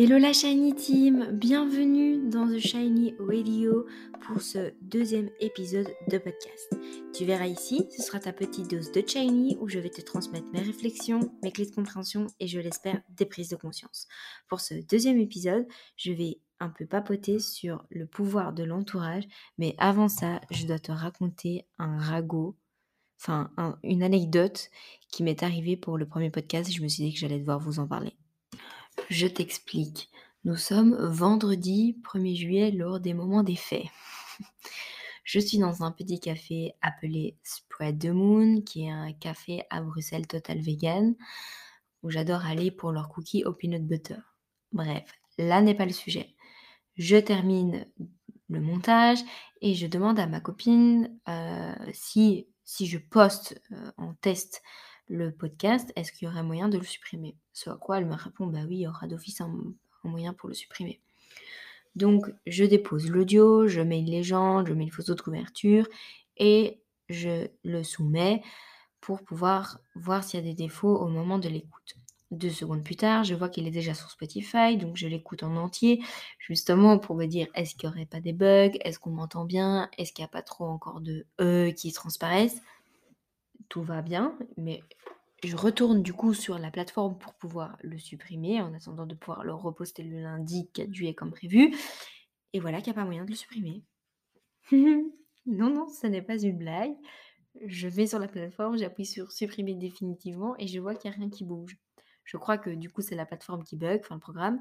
Hello la Shiny Team, bienvenue dans The Shiny Radio pour ce deuxième épisode de podcast. Tu verras ici, ce sera ta petite dose de Shiny où je vais te transmettre mes réflexions, mes clés de compréhension et je l'espère des prises de conscience. Pour ce deuxième épisode, je vais un peu papoter sur le pouvoir de l'entourage, mais avant ça, je dois te raconter un ragot, enfin une anecdote qui m'est arrivée pour le premier podcast et je me suis dit que j'allais devoir vous en parler. Je t'explique. Nous sommes vendredi 1er juillet lors des moments des faits. Je suis dans un petit café appelé Spread the Moon, qui est un café à Bruxelles total vegan, où j'adore aller pour leurs cookies au peanut butter. Bref, là n'est pas le sujet. Je termine le montage et je demande à ma copine euh, si, si je poste euh, en test le podcast, est-ce qu'il y aurait moyen de le supprimer? Ce à quoi elle me répond, bah oui, il y aura d'office un, moyen pour le supprimer. Donc je dépose l'audio, je mets une légende, je mets une photo de couverture et je le soumets pour pouvoir voir s'il y a des défauts au moment de l'écoute. Deux secondes plus tard, je vois qu'il est déjà sur Spotify, donc je l'écoute en entier, justement pour me dire est-ce qu'il n'y aurait pas des bugs, est-ce qu'on m'entend bien, est-ce qu'il n'y a pas trop encore de E qui transparaissent? Tout va bien, mais je retourne du coup sur la plateforme pour pouvoir le supprimer en attendant de pouvoir le reposter le lundi 4 juillet comme prévu. Et voilà qu'il n'y a pas moyen de le supprimer. non, non, ce n'est pas une blague. Je vais sur la plateforme, j'appuie sur supprimer définitivement et je vois qu'il n'y a rien qui bouge. Je crois que du coup c'est la plateforme qui bug, enfin le programme,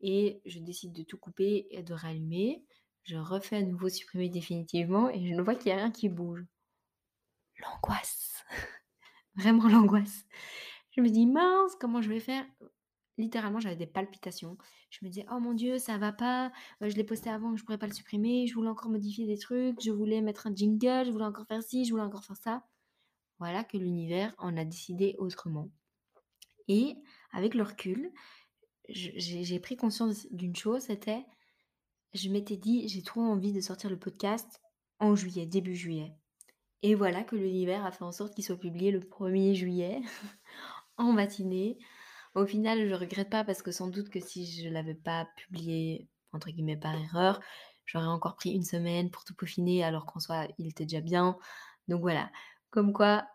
et je décide de tout couper et de rallumer. Je refais à nouveau supprimer définitivement et je ne vois qu'il n'y a rien qui bouge. L'angoisse vraiment l'angoisse. Je me dis, mince, comment je vais faire? Littéralement, j'avais des palpitations. Je me disais, oh mon Dieu, ça va pas. Euh, je l'ai posté avant, je pourrais pas le supprimer. Je voulais encore modifier des trucs. Je voulais mettre un jingle. Je voulais encore faire ci. Je voulais encore faire ça. Voilà que l'univers en a décidé autrement. Et avec le recul, j'ai pris conscience d'une chose, c'était, je m'étais dit, j'ai trop envie de sortir le podcast en juillet, début juillet. Et voilà que l'univers a fait en sorte qu'il soit publié le 1er juillet en matinée. Au final, je regrette pas parce que sans doute que si je l'avais pas publié entre guillemets par erreur, j'aurais encore pris une semaine pour tout peaufiner alors qu'en soi, il était déjà bien. Donc voilà, comme quoi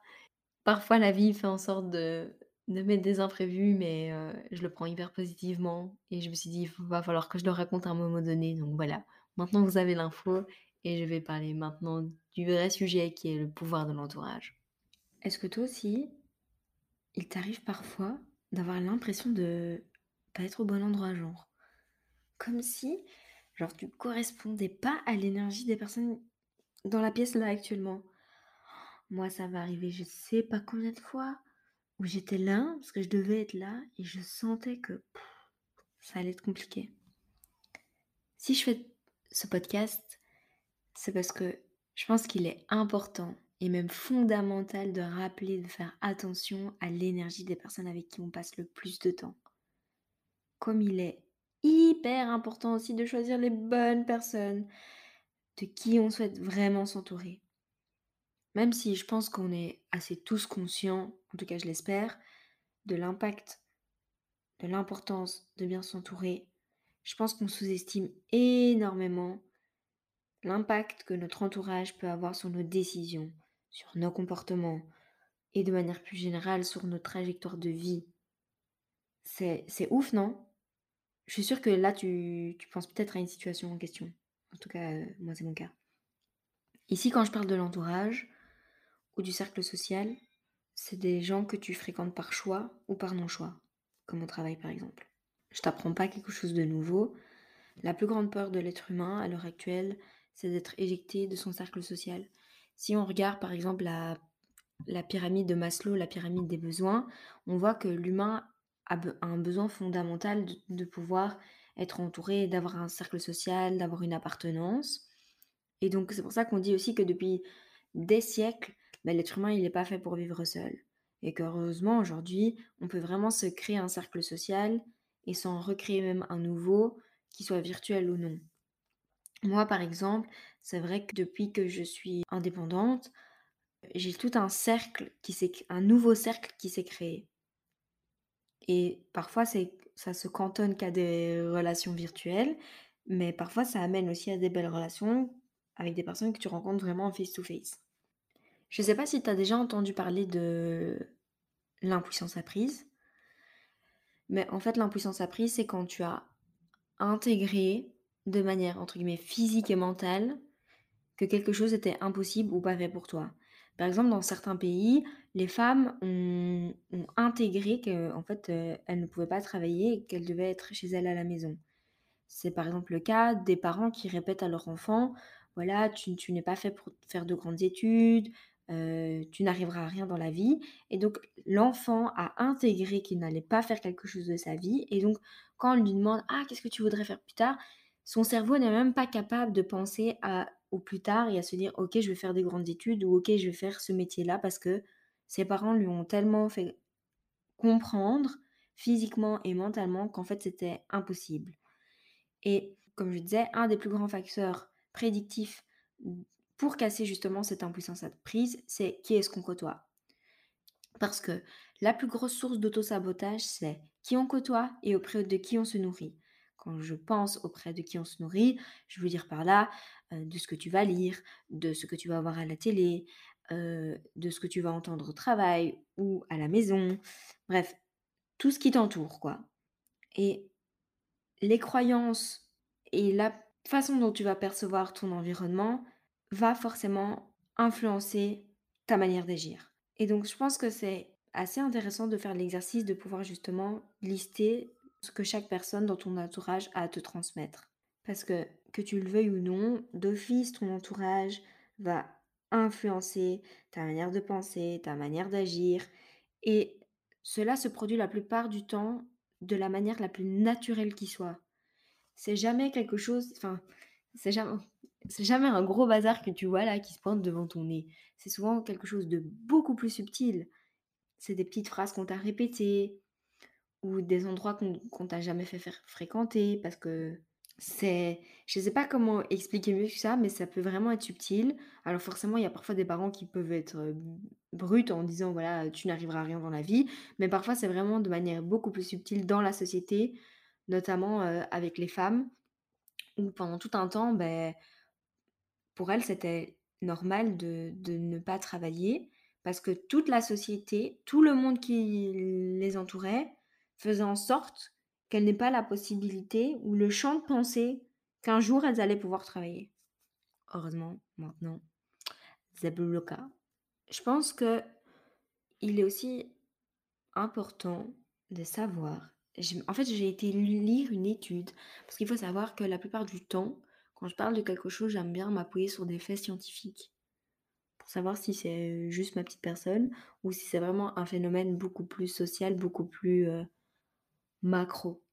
parfois la vie fait en sorte de de mettre des imprévus, mais euh, je le prends hyper positivement et je me suis dit, il va falloir que je le raconte à un moment donné. Donc voilà, maintenant vous avez l'info et je vais parler maintenant du vrai sujet qui est le pouvoir de l'entourage. Est-ce que toi aussi, il t'arrive parfois d'avoir l'impression de pas être au bon endroit, genre? Comme si, genre, tu correspondais pas à l'énergie des personnes dans la pièce là actuellement. Moi, ça va arriver, je sais pas combien de fois, où j'étais là, parce que je devais être là, et je sentais que ça allait être compliqué. Si je fais ce podcast, c'est parce que je pense qu'il est important et même fondamental de rappeler de faire attention à l'énergie des personnes avec qui on passe le plus de temps. Comme il est hyper important aussi de choisir les bonnes personnes de qui on souhaite vraiment s'entourer. Même si je pense qu'on est assez tous conscients, en tout cas je l'espère, de l'impact, de l'importance de bien s'entourer, je pense qu'on sous-estime énormément l'impact que notre entourage peut avoir sur nos décisions, sur nos comportements et de manière plus générale sur notre trajectoire de vie. C'est, ouf, non? Je suis sûre que là, tu, penses peut-être à une situation en question. En tout cas, euh, moi, c'est mon cas. Ici, quand je parle de l'entourage ou du cercle social, c'est des gens que tu fréquentes par choix ou par non-choix, comme au travail par exemple. Je t'apprends pas quelque chose de nouveau. La plus grande peur de l'être humain à l'heure actuelle, c'est d'être éjecté de son cercle social. Si on regarde par exemple la, la pyramide de Maslow, la pyramide des besoins, on voit que l'humain a un besoin fondamental de, pouvoir être entouré, d'avoir un cercle social, d'avoir une appartenance. Et donc c'est pour ça qu'on dit aussi que depuis des siècles, ben, l'être humain il n'est pas fait pour vivre seul. Et qu'heureusement aujourd'hui, on peut vraiment se créer un cercle social et s'en recréer même un nouveau, qui soit virtuel ou non. Moi, par exemple, c'est vrai que depuis que je suis indépendante, j'ai tout un cercle qui s'est un nouveau cercle qui s'est créé. Et parfois, c'est ça se cantonne qu'à des relations virtuelles, mais parfois ça amène aussi à des belles relations avec des personnes que tu rencontres vraiment en face-to-face. Je ne sais pas si tu as déjà entendu parler de l'impuissance apprise, mais en fait l'impuissance apprise, c'est quand tu as intégré de manière entre guillemets physique et mentale que quelque chose était impossible ou pas fait pour toi. Par exemple, dans certains pays, les femmes ont, intégré qu'en fait, euh, elles ne pouvaient pas travailler qu'elles devaient être chez elles à la maison. C'est par exemple le cas des parents qui répètent à leur enfant, voilà, tu, n'es pas fait pour faire de grandes études, euh, tu n'arriveras à rien dans la vie. Et donc, l'enfant a intégré qu'il n'allait pas faire quelque chose de sa vie. Et donc, quand on lui demande, ah, qu'est-ce que tu voudrais faire plus tard? Son cerveau n'est même pas capable de penser au plus tard et à se dire ok je vais faire des grandes études ou ok je vais faire ce métier-là parce que ses parents lui ont tellement fait comprendre physiquement et mentalement qu'en fait c'était impossible. Et comme je disais, un des plus grands facteurs prédictifs pour casser justement cette impuissance à prise, c'est qui est-ce qu'on côtoie? Parce que la plus grosse source d'auto-sabotage, c'est qui on côtoie et auprès de qui on se nourrit. Quand je pense auprès de qui on se nourrit, je veux dire par là de ce que tu vas lire, de ce que tu vas voir à la télé, de ce que tu vas entendre au travail ou à la maison. Bref, tout ce qui t'entoure, quoi. Et les croyances et la façon dont tu vas percevoir ton environnement va forcément influencer ta manière d'agir. Et donc, je pense que c'est assez intéressant de faire l'exercice de pouvoir justement lister ce que chaque personne dans ton entourage a à te transmettre. Parce que, que tu le veuilles ou non, d'office, ton entourage va influencer ta manière de penser, ta manière d'agir. Et cela se produit la plupart du temps de la manière la plus naturelle qui soit. C'est jamais quelque chose, enfin, c'est jamais, c'est jamais un gros bazar que tu vois là qui se pointe devant ton nez. C'est souvent quelque chose de beaucoup plus subtil. C'est des petites phrases qu'on t'a répétées, ou des endroits qu'on t'a jamais fait fréquenter parce que c'est je sais pas comment expliquer mieux que ça mais ça peut vraiment être subtil. Alors forcément, il y a parfois des parents qui peuvent être, euh, bruts en disant: «Voilà, tu n'arriveras à rien dans la vie», mais parfois c'est vraiment de manière beaucoup plus subtile dans la société, notamment, euh, avec les femmes, où pendant tout un temps, ben, pour elles, c'était normal de de ne pas travailler parce que toute la société, tout le monde qui les entourait faisant en sorte qu'elles n'aient pas la possibilité ou le champ de pensée qu'un jour elles allaient pouvoir travailler. Heureusement, maintenant, cas. Je pense que il est aussi important de savoir. En fait, j'ai été lire une étude parce qu'il faut savoir que la plupart du temps, quand je parle de quelque chose, j'aime bien m'appuyer sur des faits scientifiques pour savoir si c'est juste ma petite personne ou si c'est vraiment un phénomène beaucoup plus social, beaucoup plus euh, macro.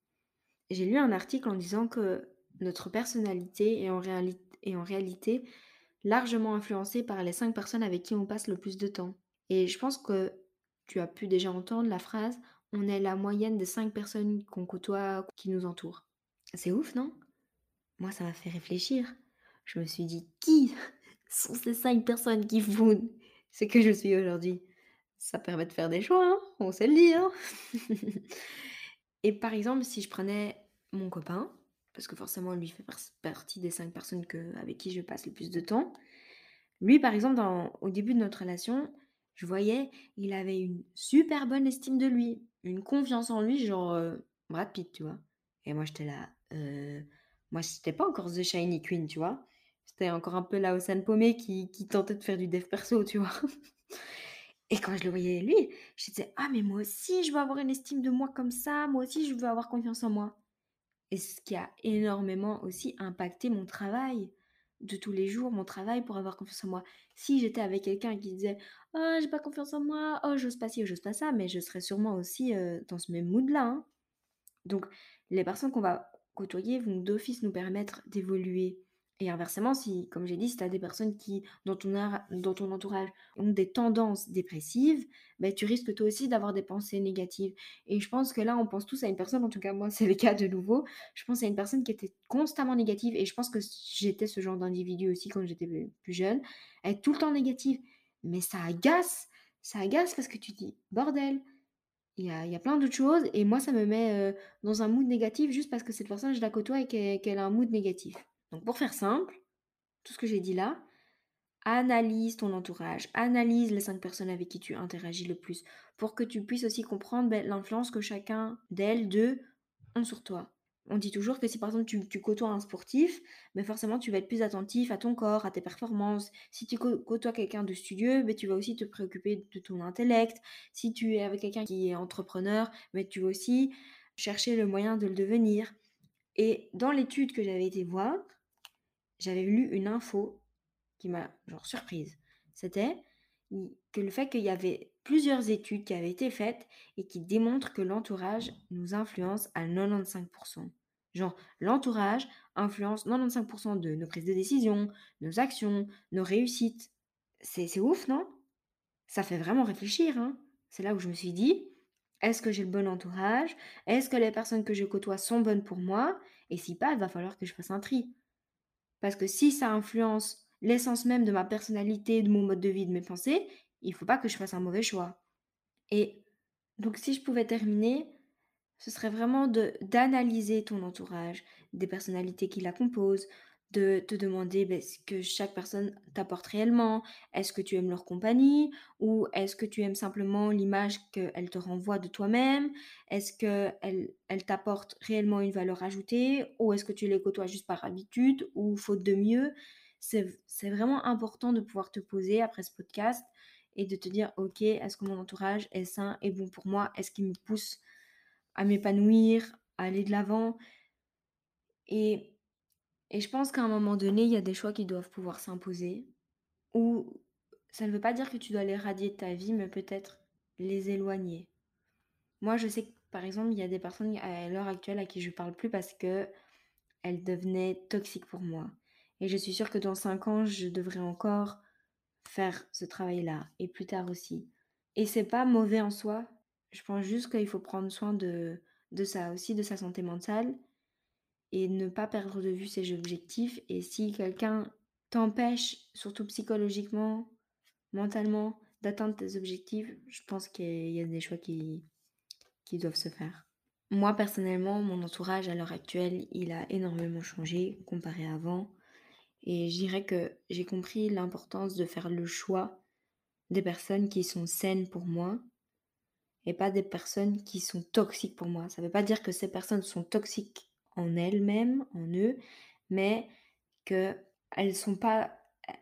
J'ai lu un article en disant que notre personnalité est en, réalité largement influencée par les cinq personnes avec qui on passe le plus de temps. Et je pense que tu as pu déjà entendre la phrase on est la moyenne des cinq personnes qu'on côtoie, qui nous entourent. C'est ouf, non? Moi, ça m'a fait réfléchir. Je me suis dit, qui sont ces cinq personnes qui font ce que je suis aujourd'hui? Ça permet de faire des choix, hein on sait le dire. Et par exemple, si je prenais mon copain, parce que forcément lui fait partie des cinq personnes que, avec qui je passe le plus de temps, lui par exemple, au début de notre relation, je voyais, il avait une super bonne estime de lui, une confiance en lui, genre euh, Brad Pitt, tu vois. Et moi j'étais là, euh, moi c'était pas encore The Shiny Queen, tu vois. C'était encore un peu la Ossane paumée qui, qui tentait de faire du dev perso, tu vois. Et quand je le voyais lui, je disais ah mais moi aussi je veux avoir une estime de moi comme ça, moi aussi je veux avoir confiance en moi. Et ce qui a énormément aussi impacté mon travail de tous les jours, mon travail pour avoir confiance en moi. Si j'étais avec quelqu'un qui disait oh j'ai pas confiance en moi, oh j'ose pas ci, oh, j'ose pas ça, mais je serais sûrement aussi dans ce même mood là. Hein. Donc les personnes qu'on va côtoyer vont d'office nous permettre d'évoluer et inversement, si, comme j'ai dit, si tu as des personnes qui, dans ton, dans ton entourage, ont des tendances dépressives, ben, tu risques toi aussi d'avoir des pensées négatives. Et je pense que là, on pense tous à une personne, en tout cas moi c'est le cas de nouveau, je pense à une personne qui était constamment négative, et je pense que j'étais ce genre d'individu aussi quand j'étais plus jeune, être tout le temps négative. Mais ça agace, ça agace parce que tu dis, bordel, il y a, y a plein d'autres choses et moi ça me met dans un mood négatif juste parce que cette personne je la côtoie et qu'elle a un mood négatif. Donc pour faire simple, tout ce que j'ai dit là, analyse ton entourage, analyse les cinq personnes avec qui tu interagis le plus pour que tu puisses aussi comprendre ben, l'influence que chacun d'elles, d'eux, ont sur toi. On dit toujours que si par exemple tu, côtoies un sportif, ben, forcément tu vas être plus attentif à ton corps, à tes performances. Si tu côtoies quelqu'un de studieux, ben, tu vas aussi te préoccuper de ton intellect. Si tu es avec quelqu'un qui est entrepreneur, mais tu vas aussi chercher le moyen de le devenir. Et dans l'étude que j'avais été voir, j'avais lu une info qui m'a genre surprise. C'était que le fait qu'il y avait plusieurs études qui avaient été faites et qui démontrent que l'entourage nous influence à 95%. Genre, l'entourage influence 95% de nos prises de décision, nos actions, nos réussites. C'est ouf, non? Ça fait vraiment réfléchir. Hein C'est là où je me suis dit, est-ce que j'ai le bon entourage? Est-ce que les personnes que je côtoie sont bonnes pour moi? Et si pas, il va falloir que je fasse un tri. Parce que si ça influence l'essence même de ma personnalité, de mon mode de vie, de mes pensées, il ne faut pas que je fasse un mauvais choix. Et donc si je pouvais terminer, ce serait vraiment d'analyser ton entourage, des personnalités qui la composent, de te demander ben, ce que chaque personne t'apporte réellement. Est-ce que tu aimes leur compagnie? Ou est-ce que tu aimes simplement l'image qu'elle te renvoie de toi-même? Est-ce qu'elle elle, t'apporte réellement une valeur ajoutée? Ou est-ce que tu les côtoies juste par habitude ou faute de mieux? C'est vraiment important de pouvoir te poser après ce podcast et de te dire, ok, est-ce que mon entourage est sain et bon pour moi? Est-ce qu'il me pousse à m'épanouir, à aller de l'avant? Et, et je pense qu'à un moment donné, il y a des choix qui doivent pouvoir s'imposer. Ou ça ne veut pas dire que tu dois les radier de ta vie, mais peut-être les éloigner. Moi, je sais que par exemple, il y a des personnes à l'heure actuelle à qui je ne parle plus parce que elles devenaient toxiques pour moi. Et je suis sûre que dans 5 ans, je devrais encore faire ce travail-là. Et plus tard aussi. Et c'est pas mauvais en soi. Je pense juste qu'il faut prendre soin de, de ça aussi, de sa santé mentale. Et ne pas perdre de vue ses objectifs. Et si quelqu'un t'empêche, surtout psychologiquement, mentalement, d'atteindre tes objectifs, je pense qu'il y a des choix qui, qui doivent se faire. Moi, personnellement, mon entourage à l'heure actuelle, il a énormément changé comparé à avant. Et je dirais que j'ai compris l'importance de faire le choix des personnes qui sont saines pour moi et pas des personnes qui sont toxiques pour moi. Ça ne veut pas dire que ces personnes sont toxiques en elles-mêmes, en eux, mais qu'elles ne sont, pas,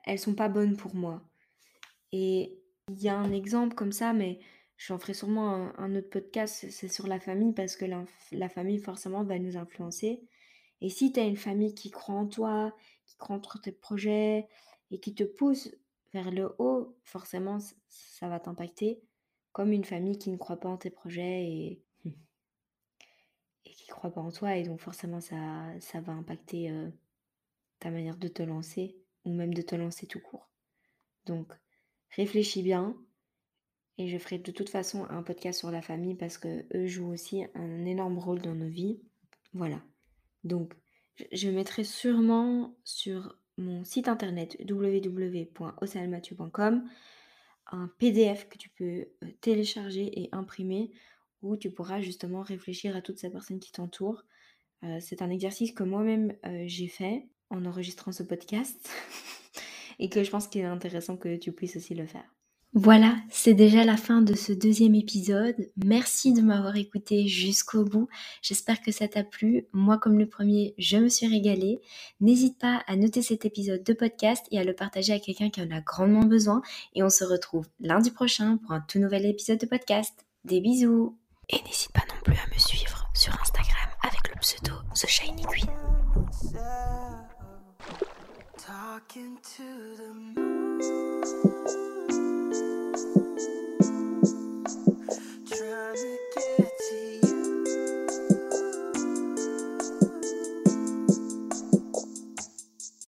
elles sont pas bonnes pour moi. Et il y a un exemple comme ça, mais j'en ferai sûrement un, autre podcast, c'est sur la famille, parce que la famille forcément va nous influencer. Et si tu as une famille qui croit en toi, qui croit en tes projets et qui te pousse vers le haut, forcément, ça va t'impacter. Comme une famille qui ne croit pas en tes projets et, et qui croit pas en toi. Et donc forcément, ça, va impacter euh, ta manière de te lancer ou même de te lancer tout court. Donc, réfléchis bien. Et je ferai de toute façon un podcast sur la famille parce que eux jouent aussi un énorme rôle dans nos vies. Voilà. Donc, je mettrai sûrement sur mon site internet www.océanmathieu.com un PDF que tu peux euh, télécharger et imprimer tu pourras justement réfléchir à toutes ces personnes qui t'entourent. Euh, c'est un exercice que moi-même euh, j'ai fait en enregistrant ce podcast et que je pense qu'il est intéressant que tu puisses aussi le faire. Voilà, c'est déjà la fin de ce deuxième épisode. Merci de m'avoir écouté jusqu'au bout. J'espère que ça t'a plu. Moi, comme le premier, je me suis régalée. N'hésite pas à noter cet épisode de podcast et à le partager à quelqu'un qui en a grandement besoin. Et on se retrouve lundi prochain pour un tout nouvel épisode de podcast. Des bisous et n'hésite pas non plus à me suivre sur Instagram avec le pseudo The Shiny Queen.